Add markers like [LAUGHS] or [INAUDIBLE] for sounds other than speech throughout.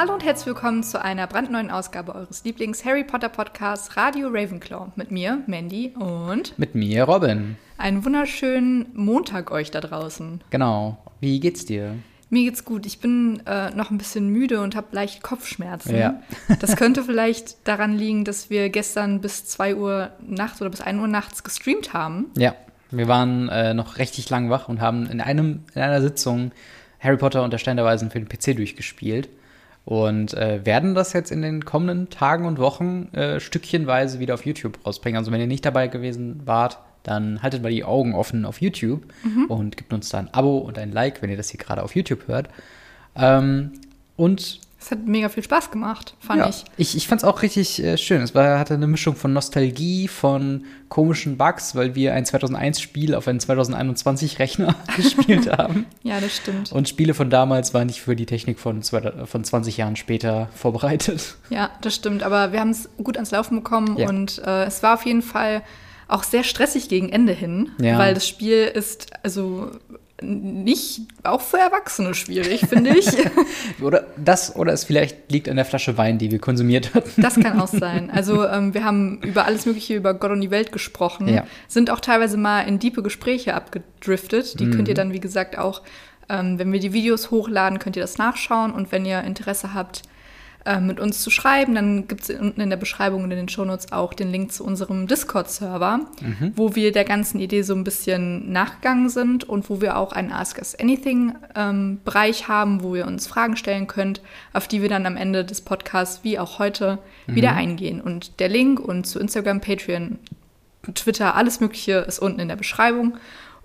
Hallo und herzlich willkommen zu einer brandneuen Ausgabe eures Lieblings-Harry Potter Podcasts Radio Ravenclaw. Mit mir, Mandy und Mit mir, Robin. einen wunderschönen Montag euch da draußen. Genau. Wie geht's dir? Mir geht's gut. Ich bin äh, noch ein bisschen müde und habe leicht Kopfschmerzen. Ja. [LAUGHS] das könnte vielleicht daran liegen, dass wir gestern bis 2 Uhr nachts oder bis 1 Uhr nachts gestreamt haben. Ja, wir waren äh, noch richtig lang wach und haben in, einem, in einer Sitzung Harry Potter und der Stein der Weisen für den PC durchgespielt. Und äh, werden das jetzt in den kommenden Tagen und Wochen äh, stückchenweise wieder auf YouTube rausbringen. Also wenn ihr nicht dabei gewesen wart, dann haltet mal die Augen offen auf YouTube und gebt uns da ein Abo und ein Like, wenn ihr das hier gerade auf YouTube hört. Ähm, und Es hat mega viel Spaß gemacht, fand ja, ich. ich, ich fand es auch richtig äh, schön. Es war, hatte eine Mischung von Nostalgie, von komischen Bugs, weil wir ein 2001-Spiel auf einen 2021-Rechner [LAUGHS] gespielt [LAUGHS] haben. Ja, das stimmt. Und Spiele von damals waren nicht für die Technik von, zwei- von 20 Jahren später vorbereitet. Ja, das stimmt. Aber wir haben es gut ans Laufen bekommen Ja. und äh, es war auf jeden Fall auch sehr stressig gegen Ende hin, Ja. weil das Spiel ist also nicht auch für Erwachsene schwierig, finde ich. [LAUGHS] Oder das, oder es vielleicht liegt an der Flasche Wein, die wir konsumiert hatten. Das kann auch sein. Also ähm, wir haben über alles Mögliche, über Gott und die Welt gesprochen, Ja. sind auch teilweise mal in diepe Gespräche abgedriftet. Die Mhm. könnt ihr dann, wie gesagt, auch, ähm, wenn wir die Videos hochladen, könnt ihr das nachschauen. Und wenn ihr Interesse habt, ähm, mit uns zu schreiben, dann gibt es unten in der Beschreibung und in den Shownotes auch den Link zu unserem Discord-Server, Mhm. wo wir der ganzen Idee so ein bisschen nachgegangen sind und wo wir auch einen Ask Us Anything-Bereich haben, wo ihr uns Fragen stellen könnt, auf die wir dann am Ende des Podcasts, wie auch heute, wieder eingehen. Und der Link und zu Instagram, Patreon, Twitter, alles Mögliche ist unten in der Beschreibung.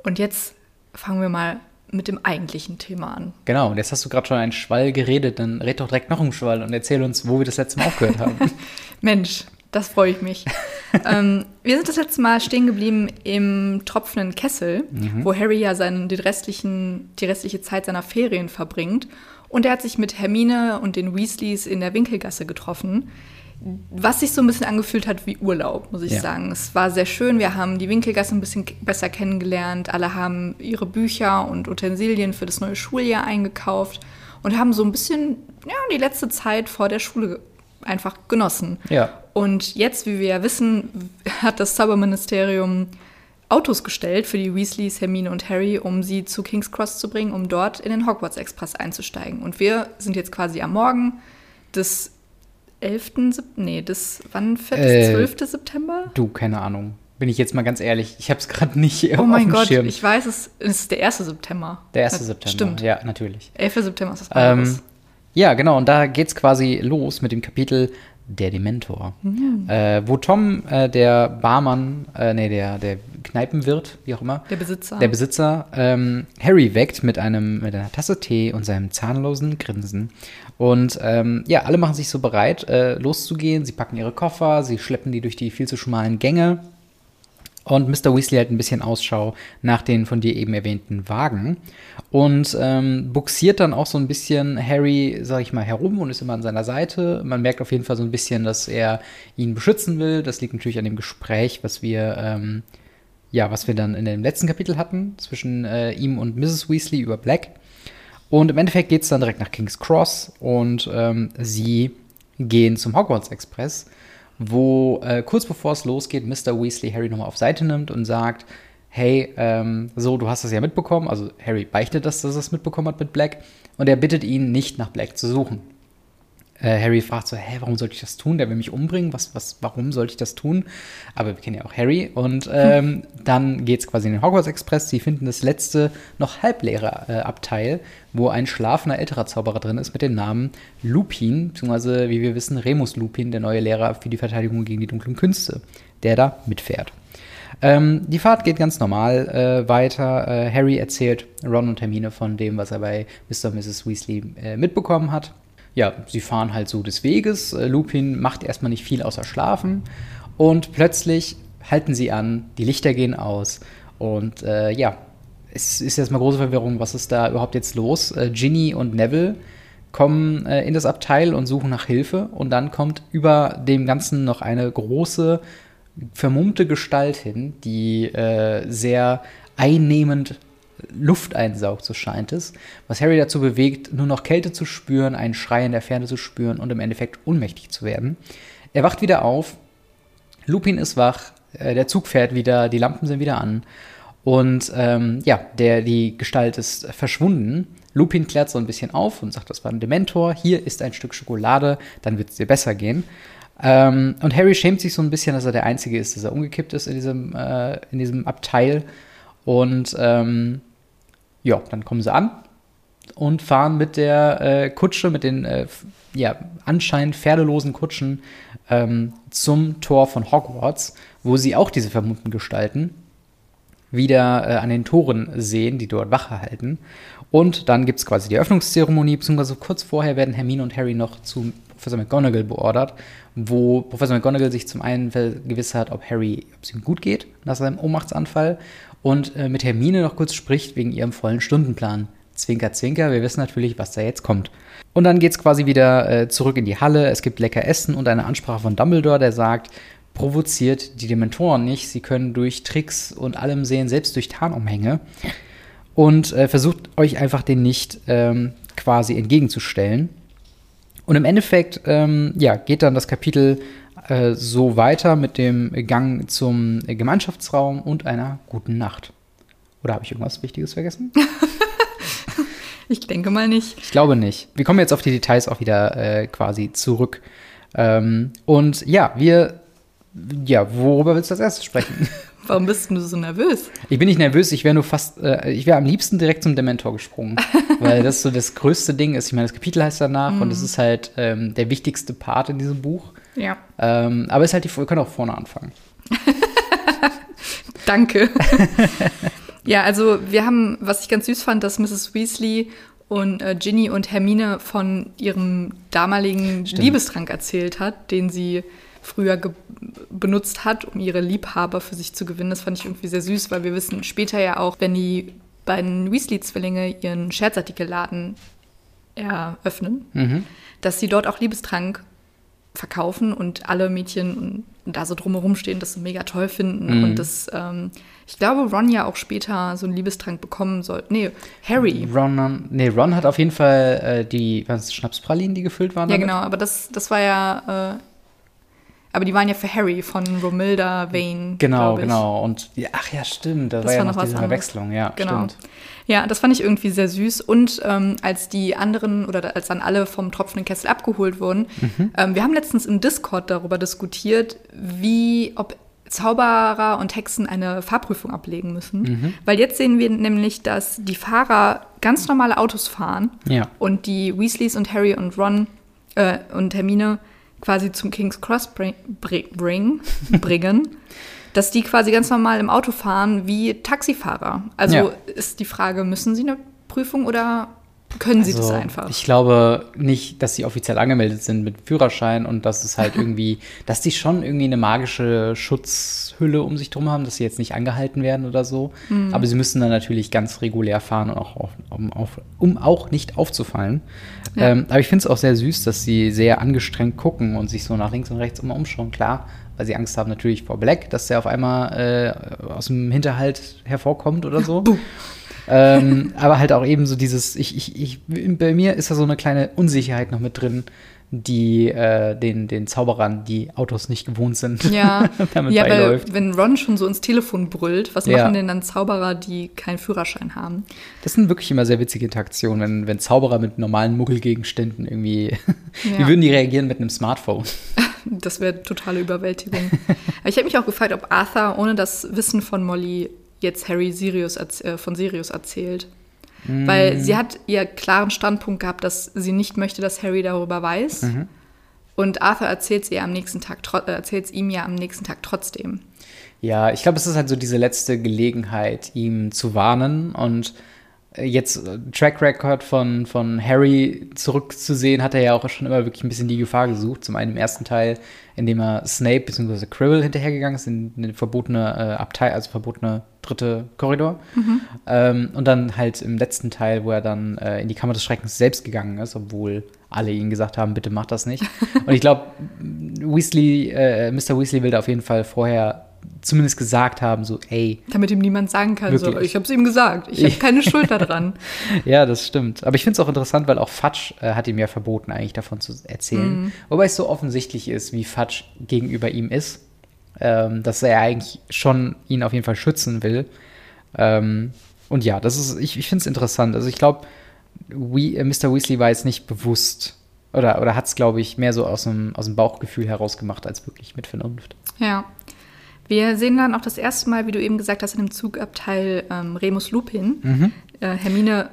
Und jetzt fangen wir mal mit dem eigentlichen Thema an. Genau, und jetzt hast du gerade schon einen Schwall geredet, dann red doch direkt noch einen Schwall und erzähl uns, wo wir das letzte Mal aufgehört haben. [LAUGHS] Mensch, das freue ich mich. [LAUGHS] ähm, wir sind das letzte Mal stehen geblieben im tropfenden Kessel, wo Harry ja seinen, den restlichen, die restliche Zeit seiner Ferien verbringt. Und er hat sich mit Hermine und den Weasleys in der Winkelgasse getroffen, was sich so ein bisschen angefühlt hat wie Urlaub, muss ich Ja. sagen. Es war sehr schön. Wir haben die Winkelgasse ein bisschen besser kennengelernt. Alle haben ihre Bücher und Utensilien für das neue Schuljahr eingekauft und haben so ein bisschen ja, die letzte Zeit vor der Schule einfach genossen. Ja. Und jetzt, wie wir ja wissen, hat das Zauberministerium Autos gestellt für die Weasleys, Hermine und Harry, um sie zu King's Cross zu bringen, um dort in den Hogwarts Express einzusteigen. Und wir sind jetzt quasi am Morgen des 11. Sep nee, des, wann, fährt das? Äh, 12. September? Du, keine Ahnung. Bin ich jetzt mal ganz ehrlich, ich habe es gerade nicht Oh [LAUGHS] auf mein Gott, Schirm. ich weiß es, es ist der 1. September. Der 1. Ja, September. Stimmt, Ja, natürlich. 11. September ist das. Ähm, ja, genau, und da geht's quasi los mit dem Kapitel Der Dementor. Mhm. Äh, wo Tom, äh, der Barmann, äh, nee, der, der Kneipenwirt, wie auch immer, Der Besitzer. der Besitzer, ähm, Harry weckt mit, einem, mit einer Tasse Tee und seinem zahnlosen Grinsen. Und ähm, ja, alle machen sich so bereit, äh, loszugehen. Sie packen ihre Koffer, sie schleppen die durch die viel zu schmalen Gänge. Und Mr. Weasley hält ein bisschen Ausschau nach den von dir eben erwähnten Wagen und ähm, buxiert dann auch so ein bisschen Harry, sag ich mal, herum und ist immer an seiner Seite. Man merkt auf jeden Fall so ein bisschen, dass er ihn beschützen will. Das liegt natürlich an dem Gespräch, was wir, ähm, ja, was wir dann in dem letzten Kapitel hatten zwischen äh, ihm und Mrs. Weasley über Black. Und im Endeffekt geht es dann direkt nach King's Cross und ähm, sie gehen zum Hogwarts Express, wo äh, kurz bevor es losgeht, Mr. Weasley Harry nochmal auf Seite nimmt und sagt, hey, ähm, so, du hast das ja mitbekommen. Also Harry beichtet das, dass er es mitbekommen hat mit Black. Und er bittet ihn, nicht nach Black zu suchen. Äh, Harry fragt so, hä, warum sollte ich das tun? Der will mich umbringen. Was, was, warum sollte ich das tun? Aber wir kennen ja auch Harry. Und ähm, dann geht es quasi in den Hogwarts Express. Sie finden das letzte, noch halbleere äh, Abteil, wo ein schlafender älterer Zauberer drin ist mit dem Namen Lupin, beziehungsweise, wie wir wissen, Remus Lupin, der neue Lehrer für die Verteidigung gegen die dunklen Künste, der da mitfährt. Ähm, die Fahrt geht ganz normal äh, weiter. Äh, Harry erzählt Ron und Hermine von dem, was er bei Mr. und Mrs. Weasley äh, mitbekommen hat. Ja, sie fahren halt so des Weges. Äh, Lupin macht erstmal nicht viel außer schlafen. Und plötzlich halten sie an, die Lichter gehen aus. Und äh, ja, es ist erstmal große Verwirrung, was ist da überhaupt jetzt los? Äh, Ginny und Neville kommen äh, in das Abteil und suchen nach Hilfe. Und dann kommt über dem Ganzen noch eine große, vermummte Gestalt hin, die äh, sehr einnehmend Luft einsaugt, so scheint es. Was Harry dazu bewegt, nur noch Kälte zu spüren, einen Schrei in der Ferne zu spüren und im Endeffekt ohnmächtig zu werden. Er wacht wieder auf, Lupin ist wach, äh, der Zug fährt wieder, die Lampen sind wieder an. Und ähm, ja, der, die Gestalt ist verschwunden. Lupin klärt so ein bisschen auf und sagt, das war ein Dementor. Hier ist ein Stück Schokolade, dann wird es dir besser gehen. Ähm, und Harry schämt sich so ein bisschen, dass er der Einzige ist, dass er umgekippt ist in diesem, äh, in diesem Abteil. Und ähm, ja, dann kommen sie an und fahren mit der äh, Kutsche, mit den äh, ja, anscheinend pferdelosen Kutschen ähm, zum Tor von Hogwarts, wo sie auch diese vermummten Gestalten wieder äh, an den Toren sehen, die dort Wache halten. Und dann gibt es quasi die Eröffnungszeremonie, beziehungsweise kurz vorher werden Hermine und Harry noch zu Professor McGonagall beordert, wo Professor McGonagall sich zum einen vergewissert, ob Harry, ob es ihm gut geht nach seinem Ohnmachtsanfall und äh, mit Hermine noch kurz spricht wegen ihrem vollen Stundenplan. Zwinker, zwinker, wir wissen natürlich, was da jetzt kommt. Und dann geht es quasi wieder äh, zurück in die Halle. Es gibt lecker Essen und eine Ansprache von Dumbledore, der sagt, provoziert die Dementoren nicht. Sie können durch Tricks und allem sehen, selbst durch Tarnumhänge. Und äh, versucht euch einfach den nicht ähm, quasi entgegenzustellen. Und im Endeffekt, ähm, ja, geht dann das Kapitel äh, so weiter mit dem Gang zum Gemeinschaftsraum und einer guten Nacht. Oder habe ich irgendwas Wichtiges vergessen? [LAUGHS] ich denke mal nicht. Ich glaube nicht. Wir kommen jetzt auf die Details auch wieder äh, quasi zurück. Ähm, und ja, wir, ja, worüber willst du als erstes sprechen? [LAUGHS] Warum bist du so nervös? Ich bin nicht nervös, ich wäre nur fast, äh, ich wäre am liebsten direkt zum Dementor gesprungen. [LAUGHS] weil das so das größte Ding ist. Ich meine, das Kapitel heißt danach mm. und es ist halt ähm, der wichtigste Part in diesem Buch. Ja. Ähm, aber es ist halt die, wir können auch vorne anfangen. [LAUGHS] Danke. [LAUGHS] ja, also wir haben, was ich ganz süß fand, dass Mrs. Weasley und äh, Ginny und Hermine von ihrem damaligen Stimmt. Liebestrank erzählt hat, den sie früher benutzt hat, um ihre Liebhaber für sich zu gewinnen. Das fand ich irgendwie sehr süß, weil wir wissen später ja auch, wenn die beiden Weasley-Zwillinge ihren Scherzartikelladen eröffnen, mhm. dass sie dort auch Liebestrank verkaufen und alle Mädchen da so drumherum stehen, das mega toll finden. Mhm. Und das, ähm, ich glaube, Ron ja auch später so einen Liebestrank bekommen soll. Nee, Harry. Ron, nee, Ron hat auf jeden Fall äh, die was, Schnapspralinen, die gefüllt waren. Ja, damit? genau, aber das, das war ja. Äh, aber die waren ja für Harry von Romilda Vane. Genau, genau. Und ach ja, stimmt. Da das war ja noch, noch diese Verwechslung, ja, genau. stimmt. Ja, das fand ich irgendwie sehr süß. Und ähm, als die anderen oder als dann alle vom tropfenden Kessel abgeholt wurden, mhm. ähm, wir haben letztens im Discord darüber diskutiert, wie, ob Zauberer und Hexen eine Fahrprüfung ablegen müssen. Mhm. Weil jetzt sehen wir nämlich, dass die Fahrer ganz normale Autos fahren ja. und die Weasleys und Harry und Ron äh, und Hermine quasi zum King's Cross bring, bring, bringen. [LAUGHS] dass die quasi ganz normal im Auto fahren wie Taxifahrer. Also ja. ist die Frage, müssen sie eine Prüfung oder können also, sie das also, einfach? Ich glaube nicht, dass sie offiziell angemeldet sind mit Führerschein und dass es halt [LAUGHS] irgendwie, dass die schon irgendwie eine magische Schutzhülle um sich drum haben, dass sie jetzt nicht angehalten werden oder so. Mhm. Aber sie müssen dann natürlich ganz regulär fahren, und auch auf, um, auf, um, auch nicht aufzufallen. Ja. Ähm, aber ich finde es auch sehr süß, dass sie sehr angestrengt gucken und sich so nach links und rechts immer umschauen. Klar, weil sie Angst haben natürlich vor Black, dass der auf einmal äh, aus dem Hinterhalt hervorkommt oder so. ähm, aber halt auch eben so dieses, ich, ich, ich, bei mir ist da so eine kleine Unsicherheit noch mit drin, die äh, den, den Zauberern, die Autos nicht gewohnt sind, ja. [LAUGHS] damit ja. Weil, wenn Ron schon so ins Telefon brüllt, was ja. machen denn dann Zauberer, die keinen Führerschein haben? Das sind wirklich immer sehr witzige Interaktionen, wenn, wenn Zauberer mit normalen Muggelgegenständen irgendwie, [LAUGHS] ja. wie würden die reagieren mit einem Smartphone? [LAUGHS] Das wäre totale Überwältigung. ich habe mich auch gefragt, ob Arthur ohne das Wissen von Molly jetzt Harry Sirius äh, von Sirius erzählt. Mm. Weil sie hat ihr klaren Standpunkt gehabt, dass sie nicht möchte, dass Harry darüber weiß. Mhm. Und Arthur erzählt es am nächsten Tag, äh, erzählt ihm ja am nächsten Tag trotzdem. Ja, ich glaube, es ist halt so diese letzte Gelegenheit, ihm zu warnen und jetzt äh, Track Record von, von Harry zurückzusehen, hat er ja auch schon immer wirklich ein bisschen die Gefahr gesucht. Zum einen im ersten Teil, in dem er Snape bzw. Quirrell hinterhergegangen ist, in eine verbotene äh, Abteil, also verbotene dritte Korridor. Mhm. Ähm, und dann halt im letzten Teil, wo er dann äh, in die Kammer des Schreckens selbst gegangen ist, obwohl alle ihnen gesagt haben, bitte mach das nicht. [LAUGHS] und ich glaube, Weasley, äh, Mr. Weasley will da auf jeden Fall vorher zumindest gesagt haben, so, ey. Damit ihm niemand sagen kann, so, Wirklich? ich habe es ihm gesagt, ich habe keine Schuld daran. [LAUGHS] Ja, das stimmt. Aber ich finde es auch interessant, weil auch Fatsch äh, hat ihm ja verboten, eigentlich davon zu erzählen. Wobei es so offensichtlich ist, wie Fatsch gegenüber ihm ist, ähm, dass er eigentlich schon ihn auf jeden Fall schützen will. Ähm, und ja, das ist, ich, ich finde es interessant. Also ich glaube, We, äh, Mr. Weasley war jetzt nicht bewusst oder, oder hat es, glaube ich, mehr so aus dem, aus dem Bauchgefühl heraus gemacht, als wirklich mit Vernunft. Ja. Wir sehen dann auch das erste Mal, wie du eben gesagt hast, in dem Zugabteil ähm, Remus Lupin. Äh, Hermine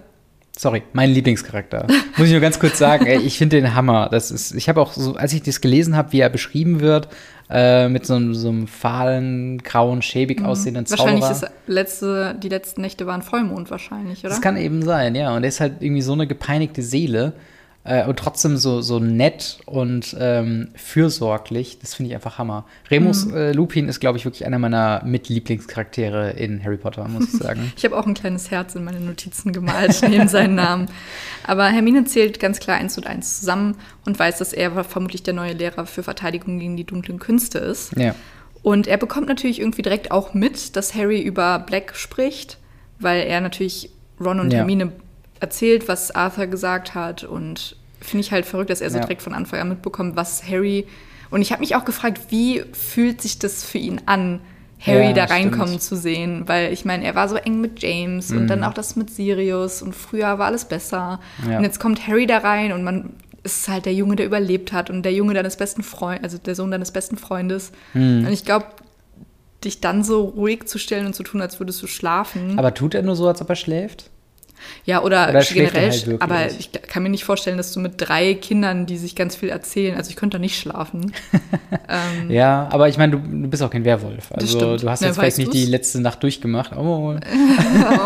Sorry, mein Lieblingscharakter. Muss ich nur ganz kurz sagen, ey, ich finde den Hammer. Das ist, ich habe auch so, als ich das gelesen habe, wie er beschrieben wird, äh, mit so, einem- so einem fahlen, grauen, schäbig aussehenden Zauberer. Wahrscheinlich das letzte, die letzten Nächte waren Vollmond wahrscheinlich, oder? Das kann eben sein, ja. Und er ist halt irgendwie so eine gepeinigte Seele äh, und trotzdem so, so nett und ähm, fürsorglich. Das finde ich einfach Hammer. Remus Mhm. äh, Lupin ist, glaube ich, wirklich einer meiner Mitlieblingscharaktere in Harry Potter, muss ich sagen. [LAUGHS] Ich habe auch ein kleines Herz in meine Notizen gemalt neben seinen Namen. Aber Hermine zählt ganz klar eins und eins zusammen und weiß, dass er vermutlich der neue Lehrer für Verteidigung gegen die dunklen Künste ist. ja. Und er bekommt natürlich irgendwie direkt auch mit, dass Harry über Black spricht, weil er natürlich Ron und Ja. Hermine erzählt, was Arthur gesagt hat. Und finde ich halt verrückt, dass er so Ja. direkt von Anfang an mitbekommt, was Harry. Und ich habe mich auch gefragt, wie fühlt sich das für ihn an, Harry Ja, da stimmt. reinkommen zu sehen? Weil ich meine, er war so eng mit James und Mhm. dann auch das mit Sirius und früher war alles besser. Ja. Und jetzt kommt Harry da rein und man ist halt der Junge, der überlebt hat und der Junge deines besten Freundes, also der Sohn deines besten Freundes. Mhm. Und ich glaube, dich dann so ruhig zu stellen und zu tun, als würdest du schlafen. Aber tut er nur so, als ob er schläft? Ja, oder, oder er generell, halt aber ich kann mir nicht vorstellen, dass du mit drei Kindern, die sich ganz viel erzählen, also ich könnte da nicht schlafen. [LAUGHS] ähm, Ja, aber ich meine, du, du bist auch kein Werwolf. Also du hast Na, jetzt vielleicht weißt nicht du's? die letzte Nacht durchgemacht. Oh.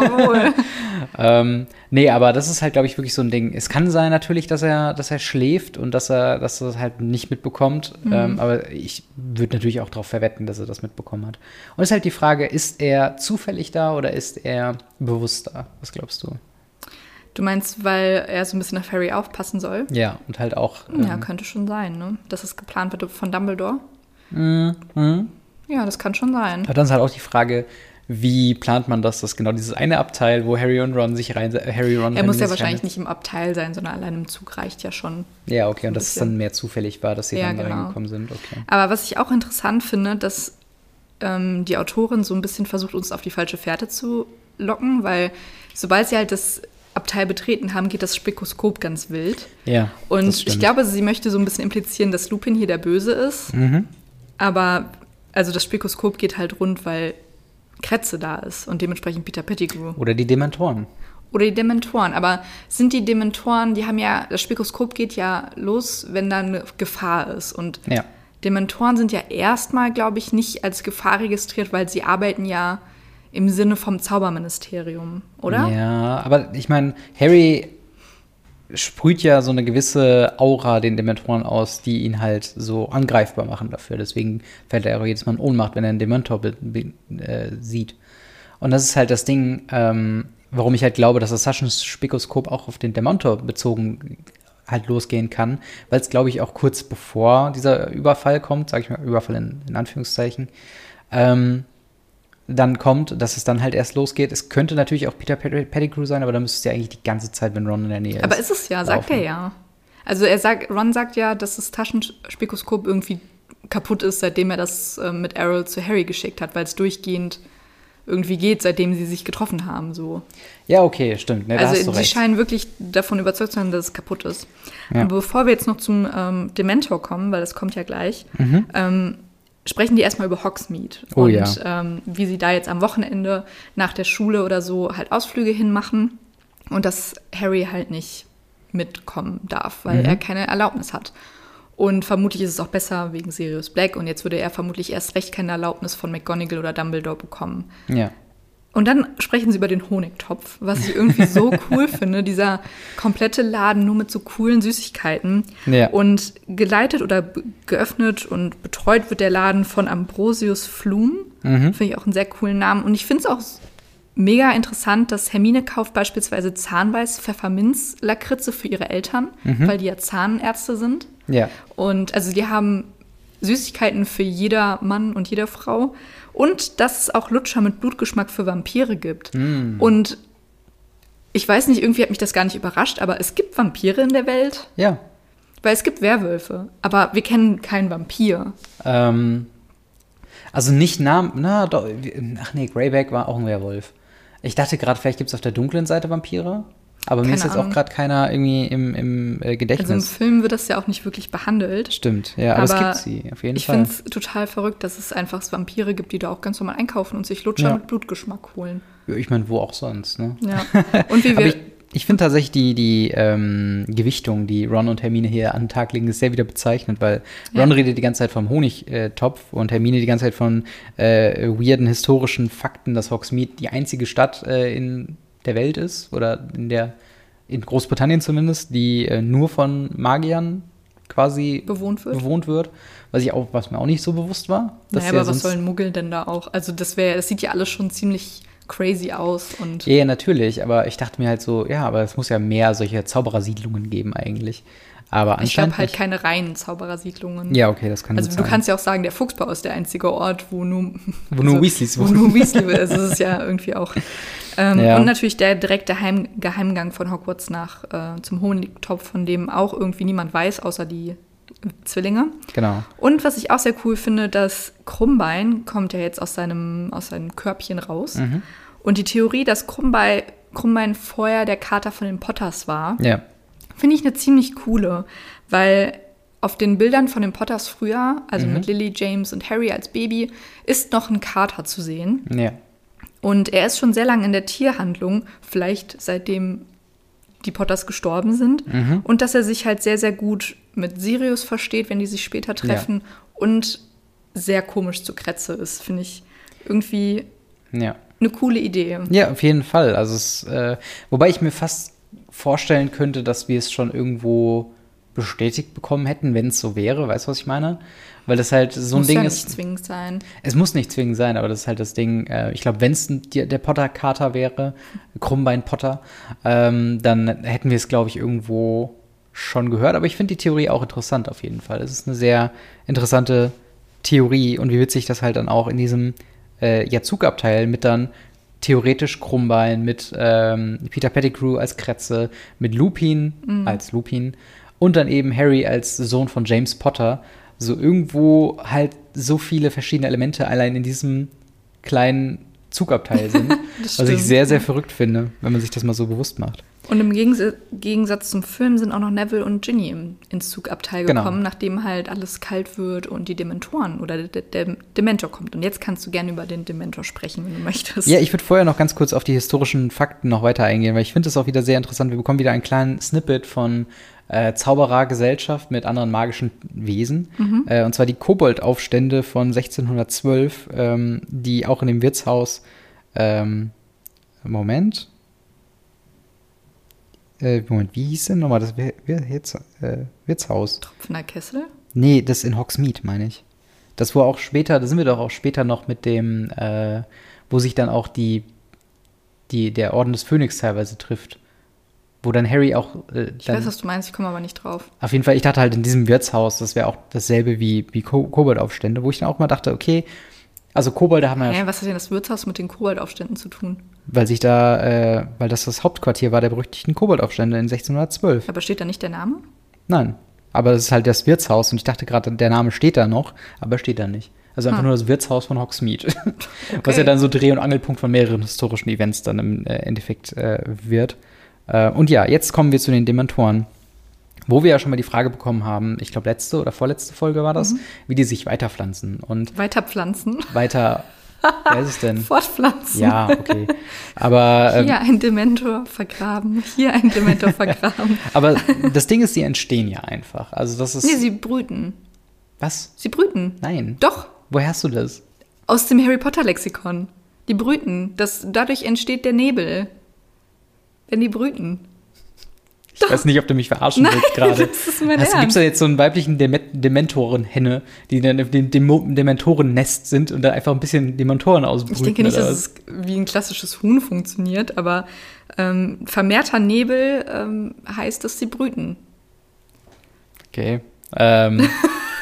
obwohl. [LAUGHS] [LAUGHS] ähm, nee, aber das ist halt, glaube ich, wirklich so ein Ding. Es kann sein natürlich, dass er, dass er schläft und dass er, dass er das halt nicht mitbekommt. Mhm. Ähm, aber ich würde natürlich auch darauf verwetten, dass er das mitbekommen hat. Und es ist halt die Frage, ist er zufällig da oder ist er bewusst da? Was glaubst du? Du meinst, weil er so ein bisschen auf Harry aufpassen soll? Ja, und halt auch. Ja, ähm, könnte schon sein, ne? Dass es geplant wird von Dumbledore. mhm. Ja, das kann schon sein. Aber dann ist halt auch die Frage, wie plant man das, dass genau dieses eine Abteil, wo Harry und Ron sich rein, äh, Harry, Ron Er muss ja wahrscheinlich nicht im Abteil sein, sondern allein im Zug reicht ja schon. Ja, okay, und dass es dann mehr zufällig war, dass sie Ja, dann da genau. reingekommen sind. Okay. Aber was ich auch interessant finde, dass ähm, die Autorin so ein bisschen versucht, uns auf die falsche Fährte zu locken, weil sobald sie halt das Abteil betreten haben, geht das Spikoskop ganz wild. Ja. Und ich glaube, sie möchte so ein bisschen implizieren, dass Lupin hier der Böse ist. Mhm. Aber also das Spikoskop geht halt rund, weil Kretze da ist und dementsprechend Peter Pettigrew. Oder die Dementoren. Oder die Dementoren. Aber sind die Dementoren, die haben ja, das Spikoskop geht ja los, wenn da eine Gefahr ist. Und Ja. Dementoren sind ja erstmal, glaube ich, nicht als Gefahr registriert, weil sie arbeiten ja im Sinne vom Zauberministerium, oder? Ja, aber ich meine, Harry sprüht ja so eine gewisse Aura den Dementoren aus, die ihn halt so angreifbar machen dafür. Deswegen fällt er auch jedes Mal in Ohnmacht, wenn er einen Dementor äh, sieht. Und das ist halt das Ding, ähm, warum ich halt glaube, dass das Taschenspikoskop auch auf den Dementor bezogen halt losgehen kann, weil es, glaube ich, auch kurz bevor dieser Überfall kommt, sage ich mal, Überfall in, in Anführungszeichen, ähm, dann kommt, dass es dann halt erst losgeht. Es könnte natürlich auch Peter Pet- Pettigrew sein, aber dann müsste es ja eigentlich die ganze Zeit, wenn Ron in der Nähe ist. Aber ist es ja, sagt laufen. er ja. Also er sagt, Ron sagt ja, dass das Taschenspikoskop irgendwie kaputt ist, seitdem er das äh, mit Errol zu Harry geschickt hat, weil es durchgehend irgendwie geht, seitdem sie sich getroffen haben. So. Ja, okay, stimmt. Ne, also recht. scheinen wirklich davon überzeugt zu sein, dass es kaputt ist. Ja. Aber bevor wir jetzt noch zum ähm, Dementor kommen, weil das kommt ja gleich, Mhm. ähm, sprechen die erstmal über Hogsmeade Oh und ja. ähm, wie sie da jetzt am Wochenende nach der Schule oder so halt Ausflüge hinmachen und dass Harry halt nicht mitkommen darf, weil Mhm. er keine Erlaubnis hat. Und vermutlich ist es auch besser wegen Sirius Black und jetzt würde er vermutlich erst recht keine Erlaubnis von McGonagall oder Dumbledore bekommen. Ja. Und dann sprechen sie über den Honigtopf, was ich irgendwie so [LAUGHS] cool finde. Dieser komplette Laden nur mit so coolen Süßigkeiten. Ja. Und geleitet oder geöffnet und betreut wird der Laden von Ambrosius Flum. Mhm. Finde ich auch einen sehr coolen Namen. Und ich finde es auch mega interessant, dass Hermine kauft beispielsweise Zahnweiß Pfefferminz-Lakritze für ihre Eltern, Mhm. weil die ja Zahnärzte sind. Ja. Und also die haben Süßigkeiten für jeder Mann und jede Frau. Und dass es auch Lutscher mit Blutgeschmack für Vampire gibt. Mm. Und ich weiß nicht, irgendwie hat mich das gar nicht überrascht, aber es gibt Vampire in der Welt. Ja. Weil es gibt Werwölfe. Aber wir kennen keinen Vampir. Ähm, also nicht Namen, na, doch, ach nee, Greyback war auch ein Werwolf. Ich dachte gerade, vielleicht gibt es auf der dunklen Seite Vampire. Aber mir Keine ist jetzt Ahnung. auch gerade keiner irgendwie im, im äh, Gedächtnis. Also im Film wird das ja auch nicht wirklich behandelt. Stimmt, ja, aber, es Aber gibt sie, auf jeden Ich Fall. finde es total verrückt, dass es einfach Vampire gibt, die da auch ganz normal einkaufen und sich Lutscher Ja. mit Blutgeschmack holen. Ja, ich meine, wo auch sonst, ne? Ja. [LAUGHS] Und wie wir. ich, ich finde tatsächlich die, die ähm, Gewichtung, die Ron und Hermine hier an den Tag legen, ist sehr wieder bezeichnet, weil Ron Ja. redet die ganze Zeit vom Honigtopf und Hermine die ganze Zeit von äh, weirden historischen Fakten, dass Hogsmeade die einzige Stadt äh, in der Welt ist oder in der in Großbritannien zumindest, die äh, nur von Magiern quasi Bewohnt wird. bewohnt wird, was ich auch, was mir auch nicht so bewusst war. naja, ja aber was sollen Muggel denn da auch? Also das wäre, das sieht ja alles schon ziemlich crazy aus und Ja, ja, natürlich, aber ich dachte mir halt so, ja, aber es muss ja mehr solche Zauberersiedlungen geben eigentlich. Aber ich anscheinend glaube halt nicht. keine reinen Zauberersiedlungen. Ja, okay, das kann Also du sein. kannst ja auch sagen, der Fuchsbau ist der einzige Ort, wo nur, Wo nur [LAUGHS] also, Weasleys wo wohnen. nur Weasley ist. Das ist ja irgendwie auch. Ähm, Ja. Und natürlich der direkte Heim Geheimgang von Hogwarts nach äh, zum Honigtopf, von dem auch irgendwie niemand weiß, außer die Zwillinge. Genau. Und was ich auch sehr cool finde, dass Krummbein kommt ja jetzt aus seinem, aus seinem Körbchen raus. Mhm. Und die Theorie, dass Krummbein, Krummbein vorher der Kater von den Potters war, Ja. Finde ich eine ziemlich coole, weil auf den Bildern von den Potters früher, also Mhm. mit Lily, James und Harry als Baby, ist noch ein Kater zu sehen. Ja. Und er ist schon sehr lange in der Tierhandlung, vielleicht seitdem die Potters gestorben sind. Mhm. Und dass er sich halt sehr, sehr gut mit Sirius versteht, wenn die sich später treffen. Und sehr komisch zu Kretze ist, finde ich irgendwie Ja. eine coole Idee. Ja, auf jeden Fall. Also es, äh, wobei ich mir fast vorstellen könnte, dass wir es schon irgendwo bestätigt bekommen hätten, wenn es so wäre. Weißt du, was ich meine? Weil das halt so ein Muss Ding ja nicht ist. zwingend sein. Es muss nicht zwingend sein, aber das ist halt das Ding. Äh, ich glaube, wenn es der Potter-Kater wäre, Krummbein-Potter, ähm, dann hätten wir es, glaube ich, irgendwo schon gehört. Aber ich finde die Theorie auch interessant auf jeden Fall. Es ist eine sehr interessante Theorie und wie witzig das halt dann auch in diesem äh, ja, Zugabteil mit dann theoretisch Krummbein, mit ähm, Peter Pettigrew als Kretze, mit Lupin als Lupin und dann eben Harry als Sohn von James Potter. So irgendwo halt so viele verschiedene Elemente allein in diesem kleinen Zugabteil sind, [LAUGHS] was ich sehr, sehr verrückt finde, wenn man sich das mal so bewusst macht. Und im Gegens Gegensatz zum Film sind auch noch Neville und Ginny ins Zugabteil Genau. gekommen, nachdem halt alles kalt wird und die Dementoren oder der, der Dementor kommt. Und jetzt kannst du gerne über den Dementor sprechen, wenn du möchtest. Ja, ich würde vorher noch ganz kurz auf die historischen Fakten noch weiter eingehen, weil ich finde es auch wieder sehr interessant. Wir bekommen wieder einen kleinen Snippet von äh, Zauberergesellschaft mit anderen magischen Wesen. Äh, und zwar die Koboldaufstände von 1612, ähm, die auch in dem Wirtshaus. Ähm, Moment. Äh, Moment, wie hieß denn nochmal das Wir Wir Wirts äh, Wirtshaus? Tropfener Kessel. Nee, das in Hogsmeade, meine ich. Das wo auch später, da sind wir doch auch später noch mit dem, äh, wo sich dann auch die, die, der Orden des Phönix teilweise trifft. Wo dann Harry auch äh, Ich dann, weiß, was du meinst, ich komme aber nicht drauf. auf jeden Fall, ich dachte halt in diesem Wirtshaus, das wäre auch dasselbe wie, wie Ko Koboldaufstände, wo ich dann auch mal dachte, okay, also Kobolde haben wir ja, Hä, was hat denn das Wirtshaus mit den Koboldaufständen zu tun? weil sich da, äh, weil das das Hauptquartier war der berüchtigten Koboldaufstände in 1612. Aber steht da nicht der Name? Nein, aber es ist halt das Wirtshaus und ich dachte gerade, der Name steht da noch, aber steht da nicht. Also einfach Ah. nur das Wirtshaus von Hogsmeade. [LAUGHS] Was Okay. ja dann so Dreh- und Angelpunkt von mehreren historischen Events dann im äh, Endeffekt äh, wird. Äh, und ja, jetzt kommen wir zu den Dementoren. Wo wir ja schon mal die Frage bekommen haben, ich glaube letzte oder vorletzte Folge war Mhm. das, wie die sich weiterpflanzen und Weiterpflanzen. weiter, [LAUGHS] wer ist es denn? Fortpflanzen. Ja, okay. Aber, ähm, Hier ein Dementor vergraben, hier ein Dementor [LAUGHS] vergraben. aber das Ding ist, die entstehen ja einfach. Also das ist, Nee, sie brüten. was? Sie brüten. Nein. Doch, Woher hast du das? aus dem Harry Potter Lexikon. Die brüten. Das, dadurch entsteht der Nebel. Wenn die brüten. Ich weiß nicht, ob du mich verarschen willst gerade. [LAUGHS] mein Gibt es da jetzt so einen weiblichen Dem Dementoren-Henne, die dann auf dem Demo Dementoren-Nest sind und da einfach ein bisschen Dementoren ausbrüten? Ich denke nicht, dass es wie ein klassisches Huhn funktioniert, aber ähm, vermehrter Nebel ähm, heißt, dass sie brüten. Okay. Ähm,